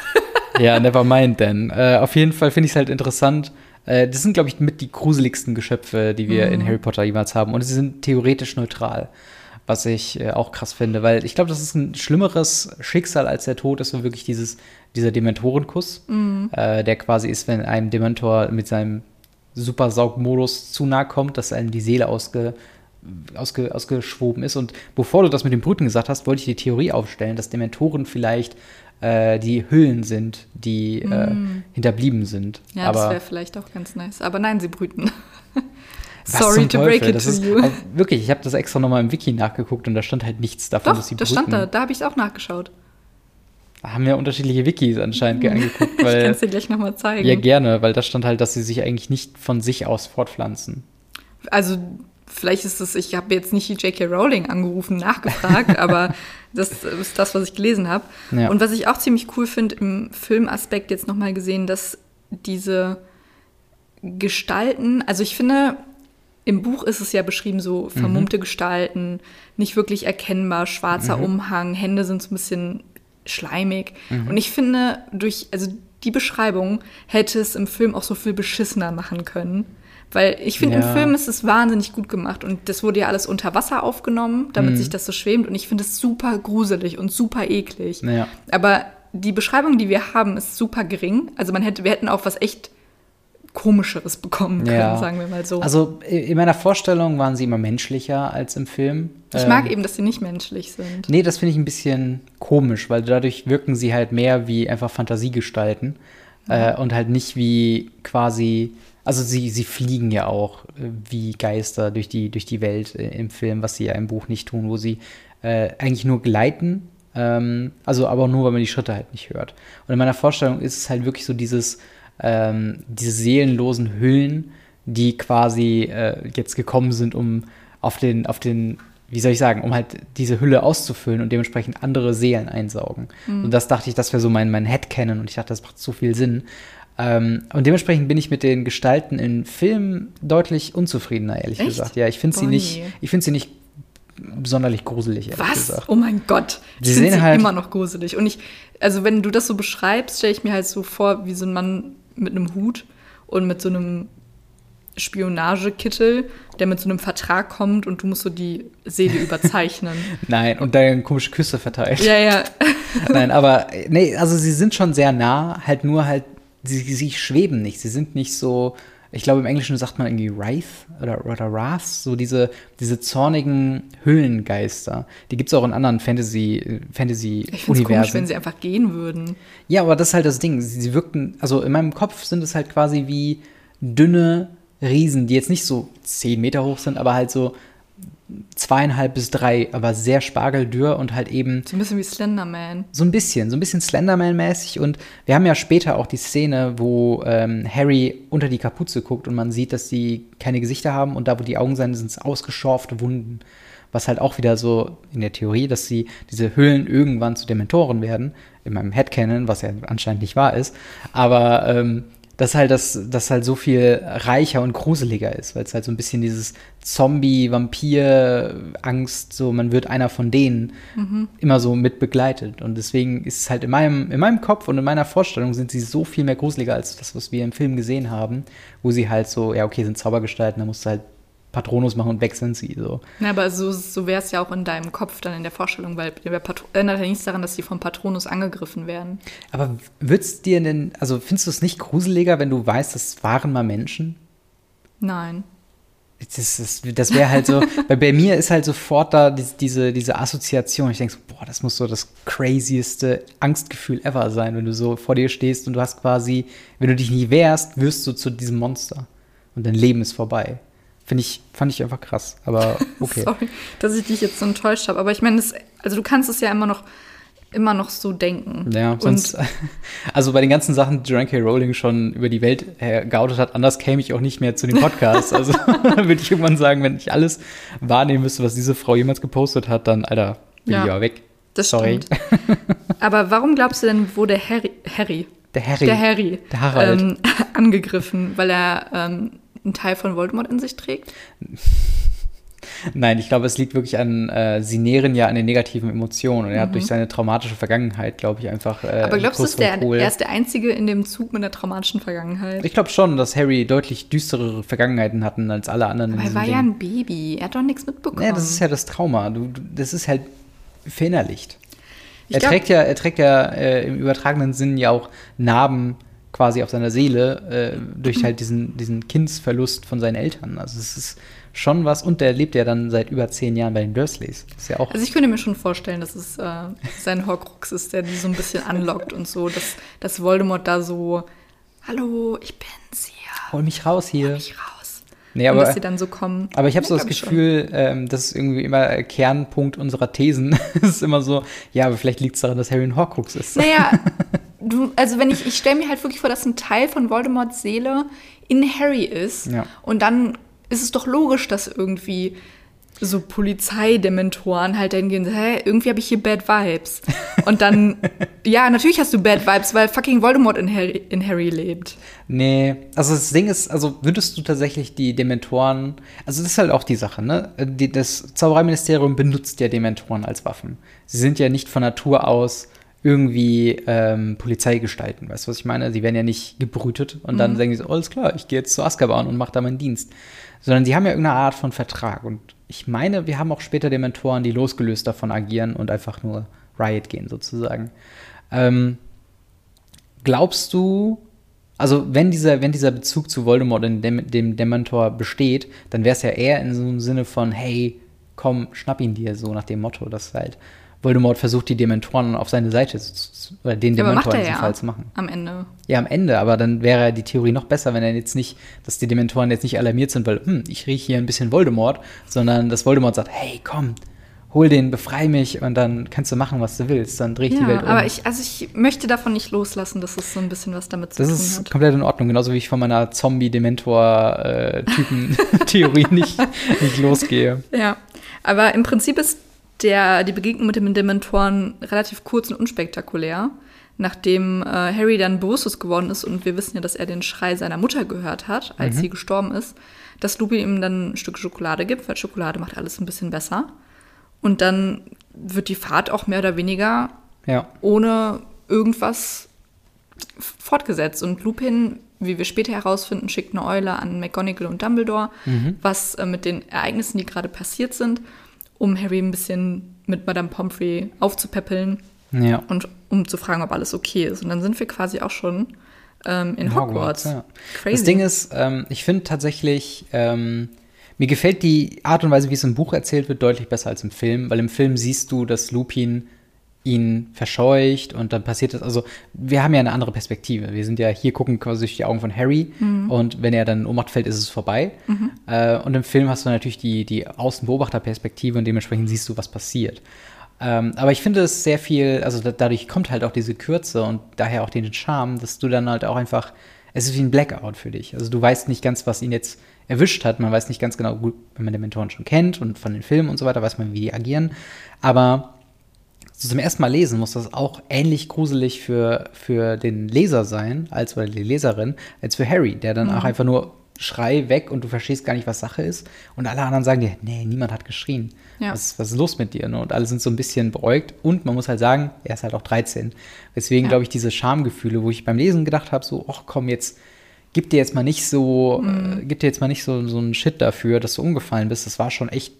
[LAUGHS] ja, never mind then. Äh, auf jeden Fall finde ich es halt interessant. Äh, das sind, glaube ich, mit die gruseligsten Geschöpfe, die wir Mhm. in Harry Potter jemals haben. Und sie sind theoretisch neutral. Was ich äh, auch krass finde, weil ich glaube, das ist ein schlimmeres Schicksal als der Tod, ist so wirklich dieses, dieser Dementorenkuss, Mhm. äh, der quasi ist, wenn einem Dementor mit seinem Supersaugmodus zu nahe kommt, dass einem die Seele ausge, ausge, ausgeschwoben ist. Und bevor du das mit dem Brüten gesagt hast, wollte ich die Theorie aufstellen, dass Dementoren vielleicht äh, die Hüllen sind, die äh, hinterblieben sind. Mm. Ja, das Aber wäre vielleicht auch ganz nice. Aber nein, sie brüten. Sorry to break it das to ist, you. aber Wirklich, ich habe das extra nochmal im Wiki nachgeguckt und da stand halt nichts davon, Doch, dass sie das brüten. stand da. Da habe ich es auch nachgeschaut. Da haben wir unterschiedliche Wikis anscheinend ge- [LAUGHS] angeguckt, ich kann weil es dir gleich nochmal zeigen. ja gerne, weil da stand halt, dass sie sich eigentlich nicht von sich aus fortpflanzen. Also, vielleicht ist es, ich habe jetzt nicht die J.K. Rowling angerufen, nachgefragt, [LAUGHS] aber das ist das, was ich gelesen habe. Ja. Und was ich auch ziemlich cool finde, im Filmaspekt jetzt nochmal gesehen, dass diese Gestalten, also ich finde, im Buch ist es ja beschrieben, so vermummte Gestalten, nicht wirklich erkennbar, schwarzer Umhang, Hände sind so ein bisschen schleimig. Und ich finde, durch, also die Beschreibung hätte es im Film auch so viel beschissener machen können. Weil ich finde, Ja. im Film ist es wahnsinnig gut gemacht und das wurde ja alles unter Wasser aufgenommen, damit sich das so schwemmt und ich finde es super gruselig und super eklig. Ja. Aber die Beschreibung, die wir haben, ist super gering. Also man hätte, wir hätten auch was echt komischeres bekommen können, Ja. sagen wir mal so. Also in meiner Vorstellung waren sie immer menschlicher als im Film. ich Ähm, mag eben, dass sie nicht menschlich sind. Nee, das finde ich ein bisschen komisch, weil dadurch wirken sie halt mehr wie einfach Fantasiegestalten äh, und halt nicht wie quasi, also sie, sie fliegen ja auch äh, wie Geister durch die, durch die Welt äh, im Film, was sie ja im Buch nicht tun, wo sie äh, eigentlich nur gleiten, ähm, also aber nur, weil man die Schritte halt nicht hört. Und in meiner Vorstellung ist es halt wirklich so dieses, ähm, diese seelenlosen Hüllen, die quasi äh, jetzt gekommen sind, um auf den, auf den, wie soll ich sagen, um halt diese Hülle auszufüllen und dementsprechend andere Seelen einsaugen. Und das dachte ich, das wäre so mein, mein Headcanon und ich dachte, das macht so viel Sinn. Ähm, und dementsprechend bin ich mit den Gestalten in Filmen deutlich unzufriedener, ehrlich Echt? gesagt. Ja, ich finde sie nicht, ich finde sie nicht sonderlich gruselig, ehrlich Was? gesagt. Oh mein Gott. Ich Sie sehen sie halt- immer noch gruselig. Und ich, also wenn du das so beschreibst, stelle ich mir halt so vor, wie so ein Mann mit einem Hut und mit so einem Spionagekittel, der mit so einem Vertrag kommt und du musst so die Seele [LAUGHS] überzeichnen. Nein, und dann komische Küsse verteilt. ja, ja. [LAUGHS] Nein, aber äh, nee, also sie sind schon sehr nah, halt nur halt, sie, sie schweben nicht. Sie sind nicht so, ich glaube im Englischen sagt man irgendwie Wraith oder, oder Wrath, so diese, diese zornigen Höhlengeister. Die gibt es auch in anderen Fantasy, äh, Fantasy Ich finde es komisch, Universen. wenn sie einfach gehen würden. Ja, aber das ist halt das Ding. Sie, sie wirkten, also in meinem Kopf sind es halt quasi wie dünne Riesen, die jetzt nicht so zehn Meter hoch sind, aber halt so zweieinhalb bis drei, aber sehr spargeldürr und halt eben So ein bisschen wie Slenderman. so ein bisschen, so ein bisschen Slenderman-mäßig. Und wir haben ja später auch die Szene, wo ähm, Harry unter die Kapuze guckt und man sieht, dass die keine Gesichter haben und da, wo die Augen sind, sind es ausgeschorfte Wunden. Was halt auch wieder so in der Theorie, dass sie diese Höhlen irgendwann zu Dementoren werden, in meinem Headcanon, was ja anscheinend nicht wahr ist. Aber ähm, dass halt das, das halt so viel reicher und gruseliger ist, weil es halt so ein bisschen dieses Zombie-Vampir-Angst, so man wird einer von denen immer so mit begleitet. Und deswegen ist es halt in meinem, in meinem Kopf und in meiner Vorstellung sind sie so viel mehr gruseliger als das, was wir im Film gesehen haben, wo sie halt so, ja, okay, sind Zaubergestalten, da musst du halt Patronus machen und weg sind sie so. Na, aber so, so wäre es ja auch in deinem Kopf dann in der Vorstellung, weil ändert ja nichts daran, dass die vom Patronus angegriffen werden. Aber würd's dir denn, also findest du es nicht gruseliger, wenn du weißt, das waren mal Menschen? Nein. Das, das, das wäre halt so, [LAUGHS] weil bei mir ist halt sofort da die, diese, diese Assoziation. Ich denke so, boah, das muss so das crazieste Angstgefühl ever sein, wenn du so vor dir stehst und du hast quasi, wenn du dich nie wehrst, wirst du zu diesem Monster. Und dein Leben ist vorbei. Finde ich, fand ich einfach krass. Aber [LAUGHS] okay. Sorry, dass ich dich jetzt so enttäuscht habe. Aber ich meine, also du kannst es ja immer noch, immer noch so denken. Ja, sonst, [LAUGHS] also bei den ganzen Sachen, die Joanne K. Rowling schon über die Welt geoutet hat, anders käme ich auch nicht mehr zu dem Podcast. [LAUGHS] Also würde ich irgendwann sagen, wenn ich alles wahrnehmen müsste, was diese Frau jemals gepostet hat, dann, Alter, bin Ja, ich ja weg. Das Sorry. stimmt. Aber warum glaubst du denn, wurde Harry, Harry, Der Harry. der Harry, Der Harald. ähm, angegriffen, weil er ähm, einen Teil von Voldemort in sich trägt? [LAUGHS] Nein, ich glaube, es liegt wirklich an, äh, sie nähren ja an den negativen Emotionen. Und er hat durch seine traumatische Vergangenheit, glaube ich, einfach. Äh, Mhm. Aber glaubst du, ist der, er ist der Einzige in dem Zug mit einer traumatischen Vergangenheit? Ich glaube schon, dass Harry deutlich düsterere Vergangenheiten hatten als alle anderen Aber er war Ding. ja ein Baby. Er hat doch nichts mitbekommen. Ja, das ist ja das Trauma. Du, du, das ist halt verinnerlicht. Ich er glaub- trägt ja, er trägt ja äh, im übertragenen Sinn ja auch Narben quasi auf seiner Seele äh, durch halt diesen, diesen Kindsverlust von seinen Eltern. Also es ist schon was. Und der lebt ja dann seit über zehn Jahren bei den Dursleys. Ist ja auch. Also ich könnte mir schon vorstellen, dass es äh, sein Horcrux ist, der die so ein bisschen anlockt und so, dass, dass Voldemort da so, hallo, ich bin's hier, hol mich raus hier. ich raus. Nee, und aber, dass sie dann so kommen. aber ich habe so das. Gefühl, ähm, das ist irgendwie immer äh, Kernpunkt unserer Thesen. [LAUGHS] Es ist immer so, ja, aber vielleicht liegt es daran, dass Harry ein Horcrux ist. Naja, [LAUGHS] du, also wenn ich, ich stelle mir halt wirklich vor, dass ein Teil von Voldemorts Seele in Harry ist. Ja. Und dann ist es doch logisch, dass irgendwie so Polizeidementoren halt dann gehen, hä, irgendwie habe ich hier Bad Vibes. [LAUGHS] Und dann, ja, natürlich hast du Bad Vibes, weil fucking Voldemort in Harry, in Harry lebt. Nee, also das Ding ist, also würdest du tatsächlich die Dementoren, also das ist halt auch die Sache, ne? Die, das Zaubereiministerium benutzt ja Dementoren als Waffen. Sie sind ja nicht von Natur aus irgendwie ähm, Polizeigestalten, weißt du, was ich meine? Sie werden ja nicht gebrütet und dann sagen die so, alles klar, ich gehe jetzt zu Azkaban und mache da meinen Dienst. Sondern sie haben ja irgendeine Art von Vertrag und ich meine, wir haben auch später Dementoren, die losgelöst davon agieren und einfach nur Riot gehen sozusagen. Ähm, glaubst du, also wenn dieser, wenn dieser Bezug zu Voldemort und dem, dem Dementor besteht, dann wäre es ja eher in so einem Sinne von, hey, komm, schnapp ihn dir, so nach dem Motto, dass halt Voldemort versucht, die Dementoren auf seine Seite zu, oder den Aber Dementor macht in diesem ja Fall zu machen. am Ende. Ja, am Ende, aber dann wäre die Theorie noch besser, wenn er jetzt nicht, dass die Dementoren jetzt nicht alarmiert sind, weil, hm, ich rieche hier ein bisschen Voldemort, sondern dass Voldemort sagt, hey, komm, hol den, befrei mich und dann kannst du machen, was du willst, dann drehe ich die Ja, Welt um. aber ich, also ich möchte davon nicht loslassen, dass es so ein bisschen was damit zu Das tun ist hat. komplett in Ordnung, genauso wie ich von meiner Zombie-Dementor-Typen-Theorie [LAUGHS] nicht, nicht losgehe. Ja, aber im Prinzip ist der, die Begegnung mit den Dementoren relativ kurz und unspektakulär. Nachdem äh, Harry dann bewusstlos geworden ist und wir wissen ja, dass er den Schrei seiner Mutter gehört hat, als sie gestorben ist, dass Lupin ihm dann ein Stück Schokolade gibt, weil Schokolade macht alles ein bisschen besser. Und dann wird die Fahrt auch mehr oder weniger Ja. ohne irgendwas fortgesetzt. Und Lupin, wie wir später herausfinden, schickt eine Eule an McGonagall und Dumbledore, was äh, mit den Ereignissen, die gerade passiert sind, um Harry ein bisschen mit Madame Pomfrey aufzupäppeln Ja. und um zu fragen, ob alles okay ist. Und dann sind wir quasi auch schon ähm, in Hogwarts. ja. Crazy. Das Ding ist, ähm, ich finde tatsächlich, ähm, mir gefällt die Art und Weise, wie es im Buch erzählt wird, deutlich besser als im Film, weil im Film siehst du, dass Lupin ihn verscheucht und dann passiert das, also wir haben ja eine andere Perspektive. Wir sind ja hier gucken quasi durch die Augen von Harry und wenn er dann in Ohnmacht fällt, ist es vorbei. Äh, und im Film hast du natürlich die, die Außenbeobachterperspektive und dementsprechend siehst du, was passiert. Ähm, aber ich finde es sehr viel, also da, dadurch kommt halt auch diese Kürze und daher auch den Charme, dass du dann halt auch einfach, es ist wie ein Blackout für dich. Also du weißt nicht ganz, was ihn jetzt erwischt hat. Man weiß nicht ganz genau, gut, wenn man den Mentoren schon kennt und von den Filmen und so weiter, weiß man, wie die agieren. Aber so zum ersten Mal lesen muss das auch ähnlich gruselig für, für den Leser sein, als oder die Leserin, als für Harry, der dann auch einfach nur Schrei weg und du verstehst gar nicht, was Sache ist. Und alle anderen sagen dir, nee, niemand hat geschrien. Ja. Was, was ist los mit dir? Ne? Und alle sind so ein bisschen beäugt. Und man muss halt sagen, er ist halt auch 13. Deswegen Ja. glaube ich, diese Schamgefühle, wo ich beim Lesen gedacht habe, so, ach komm, jetzt gib dir jetzt mal nicht so, Mhm. äh, gib dir jetzt mal nicht so, so einen Shit dafür, dass du umgefallen bist. Das war schon echt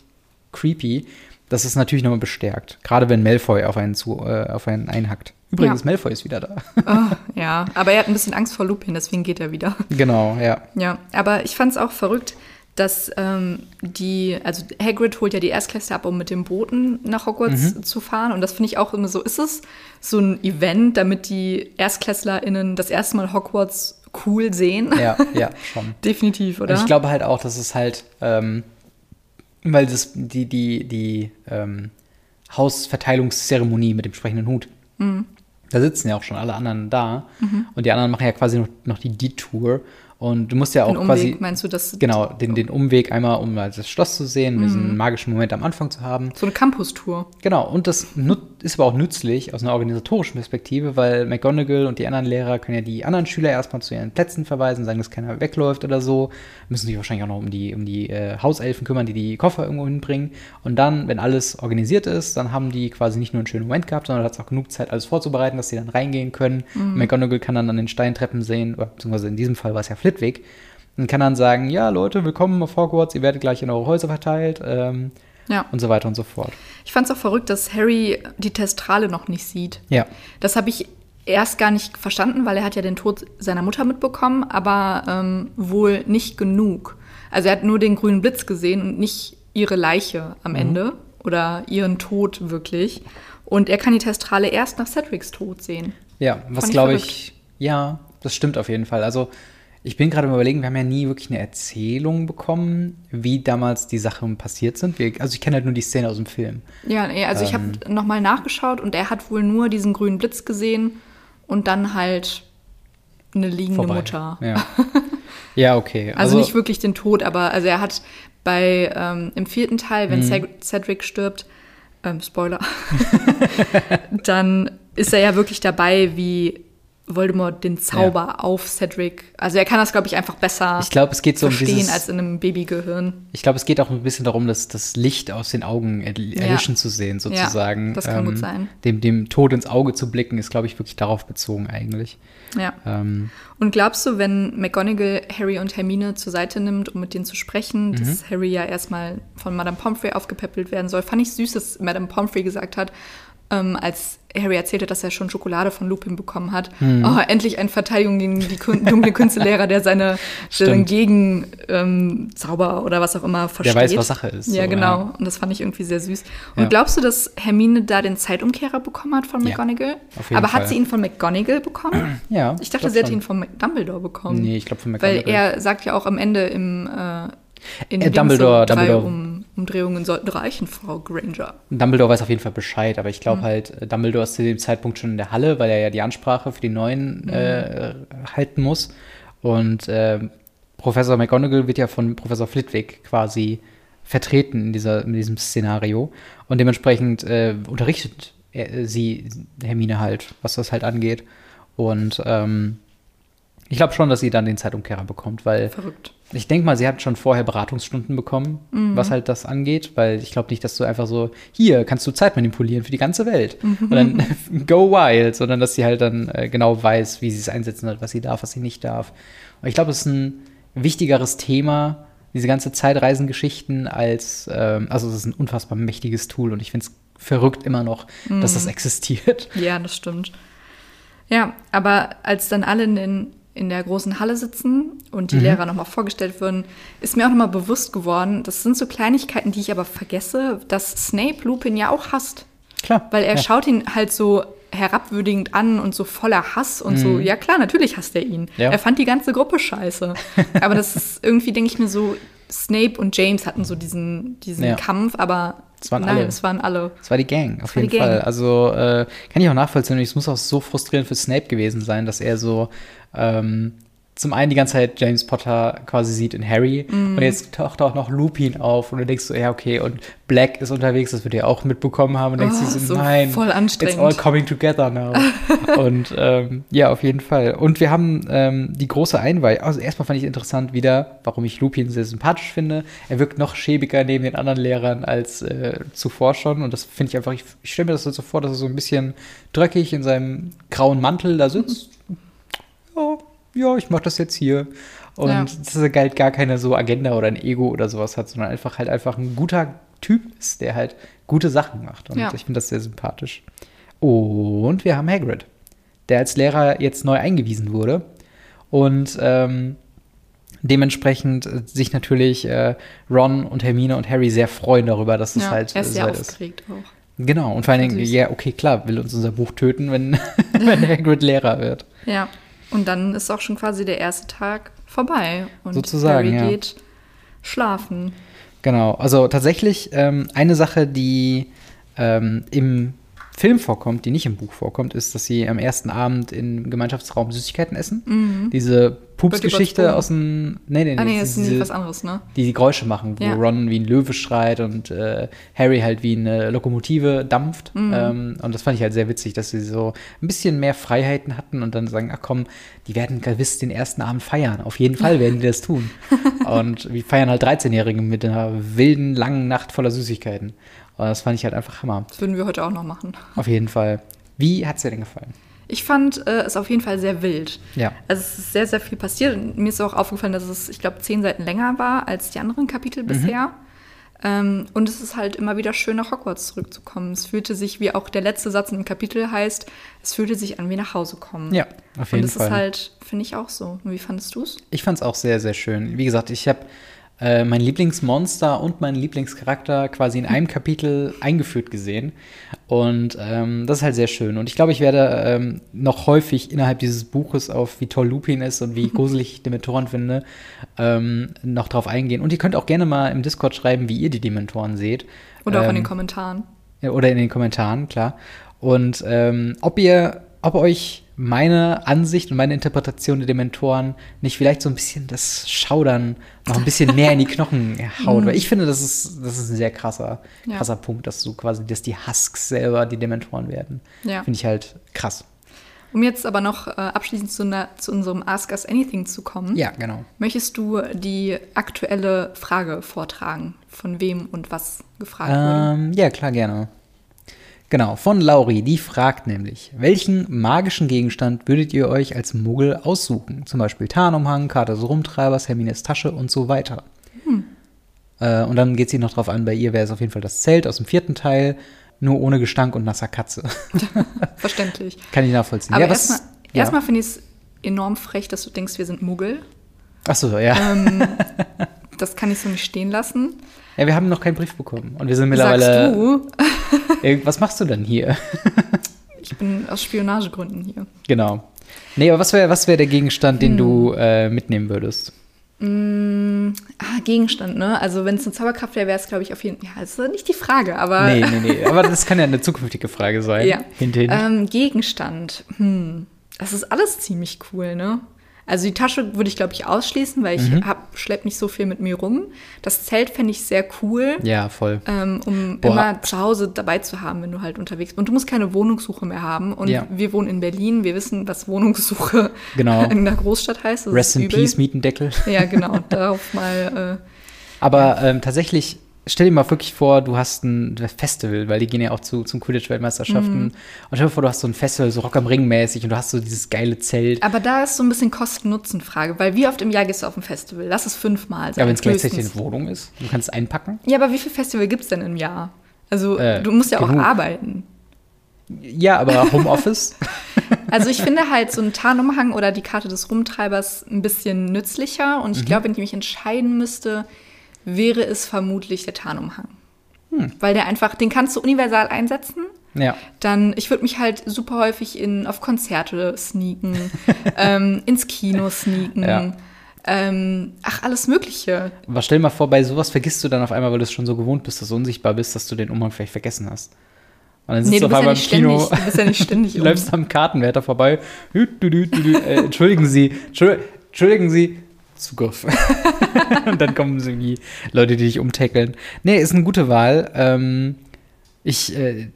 creepy. Das ist natürlich nochmal bestärkt. Gerade wenn Malfoy auf einen, zu, äh, auf einen einhackt. Übrigens, Ja. Malfoy ist wieder da. Oh, ja, aber er hat ein bisschen Angst vor Lupin, deswegen geht er wieder. genau, ja. Ja, aber ich fand es auch verrückt, dass ähm, die, also Hagrid holt ja die Erstklässler ab, um mit dem Booten nach Hogwarts Mhm. zu fahren. Und das finde ich auch immer so, ist es so ein Event, damit die ErstklässlerInnen das erste Mal Hogwarts cool sehen? Ja, ja, [LAUGHS] schon. Definitiv, oder? Und ich glaube halt auch, dass es halt, ähm, weil das die, die, die ähm, Hausverteilungszeremonie mit dem sprechenden Hut, Mhm. da sitzen ja auch schon alle anderen da. Und die anderen machen ja quasi noch, noch die Detour Und du musst ja auch Den Umweg, quasi. meinst du, das Genau, den, den Umweg einmal, um das Schloss zu sehen, Mhm. diesen magischen Moment am Anfang zu haben. so eine Campus-Tour. Genau, und das ist aber auch nützlich aus einer organisatorischen Perspektive, weil McGonagall und die anderen Lehrer können ja die anderen Schüler erstmal zu ihren Plätzen verweisen, sagen, dass keiner wegläuft oder so. Müssen sich wahrscheinlich auch noch um die, um die äh, Hauselfen kümmern, die die Koffer irgendwo hinbringen. Und dann, wenn alles organisiert ist, dann haben die quasi nicht nur einen schönen Moment gehabt, sondern hat es auch genug Zeit, alles vorzubereiten, dass sie dann reingehen können. Und McGonagall kann dann an den Steintreppen sehen, oder beziehungsweise in diesem Fall war es ja Flitwick, und kann dann sagen, ja Leute, willkommen auf Hogwarts, ihr werdet gleich in eure Häuser verteilt ähm, Ja. und so weiter und so fort. Ich fand es auch verrückt, dass Harry die Testrale noch nicht sieht. Ja. Das habe ich erst gar nicht verstanden, weil er hat ja den Tod seiner Mutter mitbekommen, aber ähm, wohl nicht genug. Also er hat nur den grünen Blitz gesehen und nicht ihre Leiche am Ende oder ihren Tod wirklich. Und er kann die Testrale erst nach Cedrics Tod sehen. Ja, was glaube ich, ja, das stimmt auf jeden Fall. Also ich bin gerade überlegen, wir haben ja nie wirklich eine Erzählung bekommen, wie damals die Sachen passiert sind. Wir, also ich kenne halt nur die Szene aus dem Film. Ja, nee, also ich habe nochmal nachgeschaut und er hat wohl nur diesen grünen Blitz gesehen und dann halt eine liegende Vorbei. Mutter. Ja. [LAUGHS] ja, okay. Also, nicht wirklich den Tod, aber also er hat bei ähm, im vierten Teil, Mhm. wenn Ced- Cedric stirbt, ähm, Spoiler, [LAUGHS] dann ist er ja wirklich dabei, wie Voldemort den Zauber auf Cedric. Also er kann das, glaube ich, einfach besser Ich glaube, es geht so um verstehen dieses. als in einem Babygehirn. Ich glaube, es geht auch ein bisschen darum, dass das Licht aus den Augen erl- erlischen zu sehen, sozusagen. Ähm, das kann gut sein. Dem, dem Tod ins Auge zu blicken, ist, glaube ich, wirklich darauf bezogen eigentlich. Ja. Ähm, Und glaubst du, wenn McGonagall Harry und Hermine zur Seite nimmt, um mit denen zu sprechen, Mhm. dass Harry ja erstmal von Madame Pomfrey aufgepäppelt werden soll? Fand ich süß, dass Madame Pomfrey gesagt hat, ähm, als Harry erzählte, dass er schon Schokolade von Lupin bekommen hat. Mhm. Oh, endlich eine Verteidigung gegen die dunkle [LAUGHS] Künstelehrer, der seine, seinen Stimmt. Gegen ähm, Zauber oder was auch immer versteht. weiß, was Sache ist, Ja, so, genau. ja. Und das fand ich irgendwie sehr süß. Und Ja. glaubst du, dass Hermine da den Zeitumkehrer bekommen hat von Ja, McGonagall? auf jeden Aber Fall. hat sie ihn von McGonagall bekommen? [CLEARS THROAT] ja. Ich dachte, sie hätte ihn von Dumbledore bekommen. Nee, ich glaube von Weil McGonagall. er sagt ja auch am Ende im äh, in Äh, Dumbledore, Dumbledore. Um, Umdrehungen sollten reichen, Frau Granger. Dumbledore weiß auf jeden Fall Bescheid, aber ich glaube Mhm. halt, äh, Dumbledore ist zu dem Zeitpunkt schon in der Halle, weil er ja die Ansprache für die Neuen äh, halten muss. Und äh, Professor McGonagall wird ja von Professor Flitwick quasi vertreten in, dieser, in diesem Szenario. Und dementsprechend äh, unterrichtet er, äh, sie Hermine halt, was das halt angeht. Und ähm, ich glaube schon, dass sie dann den Zeitumkehrer bekommt, weil Verrückt. ich denke mal, sie hat schon vorher Beratungsstunden bekommen, Mhm. was halt das angeht, weil ich glaube nicht, dass du einfach so, hier kannst du Zeit manipulieren für die ganze Welt Mhm. und dann [LAUGHS] go wild, sondern dass sie halt dann äh, genau weiß, wie sie es einsetzen wird, was sie darf, was sie nicht darf. Und ich glaube, es ist ein wichtigeres Thema, diese ganze Zeitreisengeschichten, als, ähm, also es ist ein unfassbar mächtiges Tool und ich finde es verrückt immer noch, dass Mhm. das existiert. Ja, das stimmt. Ja, aber als dann alle in, den, in der großen Halle sitzen und Mhm. die Lehrer nochmal vorgestellt wurden, ist mir auch nochmal bewusst geworden, das sind so Kleinigkeiten, die ich aber vergesse, dass Snape Lupin ja auch hasst. Klar. Weil er ja. schaut ihn halt so herabwürdigend an und so voller Hass und so. Ja, klar, natürlich hasst er ihn. Mhm. Ja. Er fand die ganze Gruppe scheiße. [LAUGHS] Aber das ist irgendwie, denke ich mir so, Snape und James hatten so diesen, diesen Ja. Kampf, aber Es waren nein, alle. es waren alle. Es war die Gang, auf jeden Gang. Fall. Also äh, kann ich auch nachvollziehen. Und es muss auch so frustrierend für Snape gewesen sein, dass er so ähm, zum einen die ganze Zeit James Potter quasi sieht in Harry Mhm. und jetzt taucht auch noch Lupin auf und du denkst so, ja, okay, und Black ist unterwegs, das wird er auch mitbekommen haben und denkst Oh, dir so, so nein, voll anstrengend. it's all coming together now. [LAUGHS] und ähm, ja, auf jeden Fall. Und wir haben ähm, die große Einweihung. Also erstmal fand ich interessant wieder, warum ich Lupin sehr sympathisch finde. Er wirkt noch schäbiger neben den anderen Lehrern als äh, zuvor schon. Und das finde ich einfach, ich, ich stelle mir das so vor, dass er so ein bisschen dröckig in seinem grauen Mantel da sitzt. Ja, ja, ich mach das jetzt hier. Und Ja. dass er halt gar keine so Agenda oder ein Ego oder sowas hat, sondern einfach halt einfach ein guter Typ ist, der halt gute Sachen macht. Und Ja. ich finde das sehr sympathisch. Und wir haben Hagrid, der als Lehrer jetzt neu eingewiesen wurde. Und ähm, dementsprechend äh, sich natürlich äh, Ron und Hermine und Harry sehr freuen darüber, dass es ja, halt er ist so sehr weit ist. auch. Genau, und vor allen Dingen, ja, okay, klar, will uns unser Buch töten, wenn, [LAUGHS] wenn [LAUGHS] Hagrid Lehrer wird. Ja, und dann ist auch schon quasi der erste Tag vorbei. Und Sozusagen, Harry ja. geht schlafen. Genau, also tatsächlich ähm, eine Sache, die ähm, im Film vorkommt, die nicht im Buch vorkommt, ist, dass sie am ersten Abend im Gemeinschaftsraum Süßigkeiten essen. Diese Pupsgeschichte aus dem. Nee, nee, nee. Ah, nee, das ist diese- was anderes, ne? die die Geräusche machen, wo Ja. Ron wie ein Löwe schreit und äh, Harry halt wie eine Lokomotive dampft. Mhm. Ähm, und das fand ich halt sehr witzig, dass sie so ein bisschen mehr Freiheiten hatten und dann sagen, ach komm, die werden gewiss den ersten Abend feiern. Auf jeden Fall werden die das tun. [LAUGHS] und wir feiern halt 13-Jährige mit einer wilden, langen Nacht voller Süßigkeiten. Und das fand ich halt einfach Hammer. Das würden wir heute auch noch machen. Auf jeden Fall. Wie hat es dir denn gefallen? Ich fand äh, es auf jeden Fall sehr wild. Ja. Also es ist sehr, sehr viel passiert. Und mir ist auch aufgefallen, dass es, ich glaube, zehn Seiten länger war als die anderen Mhm. Kapitel bisher. Ähm, und es ist halt immer wieder schön, nach Hogwarts zurückzukommen. Es fühlte sich, wie auch der letzte Satz dem Kapitel heißt, es fühlte sich an wie nach Hause kommen. Ja, auf Und jeden das Fall. ist halt, finde ich auch so. Und wie fandest du es? Ich fand es auch sehr, sehr schön. Wie gesagt, ich habe äh, mein Lieblingsmonster und meinen Lieblingscharakter quasi in einem Kapitel eingeführt gesehen. Und ähm, das ist halt sehr schön. Und ich glaube, ich werde ähm, noch häufig innerhalb dieses Buches auf, wie toll Lupin ist und wie [LAUGHS] gruselig ich Dementoren finde, ähm, noch drauf eingehen. Und ihr könnt auch gerne mal im Discord schreiben, wie ihr die Dementoren seht. Oder auch in Ähm, den Kommentaren. Oder in den Kommentaren, klar. Und ähm, ob ihr, ob euch meine Ansicht und meine Interpretation der Dementoren nicht vielleicht so ein bisschen das Schaudern noch ein bisschen mehr in die Knochen [LAUGHS] haut. Weil ich finde, das ist, das ist ein sehr krasser, Ja. krasser Punkt, dass du quasi, dass die Husks selber die Dementoren werden. Ja. Finde ich halt krass. Um jetzt aber noch äh, abschließend zu, einer- zu unserem Ask Us Anything zu kommen, Ja, genau. möchtest du die aktuelle Frage vortragen, von wem und was gefragt wurde? Ähm, ja, klar, gerne. Genau, von Lauri, die fragt nämlich, welchen magischen Gegenstand würdet ihr euch als Muggel aussuchen? Zum Beispiel Tarnumhang, Karte des Rumtreibers, Hermines Tasche und so weiter. Äh, und dann geht sie noch drauf an, bei ihr wäre es auf jeden Fall das Zelt aus dem vierten Teil, nur ohne Gestank und nasser Katze. [LAUGHS] Verständlich. Kann ich nachvollziehen. Aber ja, erstmal ja. erstmal finde ich es enorm frech, dass du denkst, wir sind Muggel. Achso, ja. Ähm, [LAUGHS] das kann ich so nicht stehen lassen. ja. Wir haben noch keinen Brief bekommen. Und wir sind Sagst mittlerweile. du, [LAUGHS] Äh, Was machst du denn hier? [LAUGHS] ich bin aus Spionagegründen hier. genau. Nee, aber was wäre was wär der Gegenstand, den Hm. du äh, mitnehmen würdest? Mm, ah, Gegenstand, ne? Also wenn es eine Zauberkraft wäre, wäre es, glaube ich, auf jeden Fall. Ja, das ist nicht die Frage, aber. Nee, nee, nee. [LAUGHS] Aber das kann ja eine zukünftige Frage sein. Ja. Hinterhin. Ähm, Gegenstand. Hm. Das ist alles ziemlich cool, ne? Also die Tasche würde ich, glaube ich, ausschließen, weil ich Mhm. hab, schlepp nicht so viel mit mir rum. Das Zelt fände ich sehr cool, ja, voll. ähm, um Boah. immer zu Hause dabei zu haben, wenn du halt unterwegs bist. Und du musst keine Wohnungssuche mehr haben. Und Ja. wir wohnen in Berlin. Wir wissen, was Wohnungssuche Genau. [LAUGHS] in der Großstadt heißt. Das Rest in übel. Peace, Mietendeckel. Ja, genau. [LAUGHS] Darauf mal. Äh, Aber ähm, tatsächlich, stell dir mal wirklich vor, du hast ein Festival, weil die gehen ja auch zu, zum Quidditch-Weltmeisterschaften. Mhm. Und stell dir vor, du hast so ein Festival, so Rock am Ring mäßig und du hast so dieses geile Zelt. aber da ist so ein bisschen Kosten-Nutzen-Frage, weil wie oft im Jahr gehst du auf ein Festival? Lass es fünfmal sein. Ja, wenn es gleichzeitig eine Wohnung ist, du kannst es einpacken. Ja, aber wie viele Festival gibt es denn im Jahr? Also, Äh, du musst ja auch genug. arbeiten. Ja, aber Homeoffice. [LAUGHS] [LAUGHS] Also, ich finde halt so ein Tarnumhang oder die Karte des Rumtreibers ein bisschen nützlicher. Und ich Mhm. glaube, wenn ich mich entscheiden müsste, wäre es vermutlich der Tarnumhang. Hm. Weil der einfach, den kannst du universal einsetzen. ja. Dann, ich würde mich halt super häufig in, auf Konzerte sneaken, [LAUGHS] ähm, ins Kino sneaken. Ja. Ähm, ach, alles Mögliche. Aber stell dir mal vor, bei sowas vergisst du dann auf einmal, weil du es schon so gewohnt bist, dass du unsichtbar bist, dass du den Umhang vielleicht vergessen hast. Und dann sitzt Nee, du du auf bist ja einmal nicht im Kino. ständig, du bist ja nicht ständig [LAUGHS] um. läufst am Kartenwärter vorbei. Hü, dü, dü, dü, dü. Äh, entschuldigen Sie, Entschuld- entschuldigen Sie. Zugriff. [LAUGHS] Und dann kommen so die Leute, die dich umtackeln. Nee, ist eine gute Wahl. Ähm, ich, äh,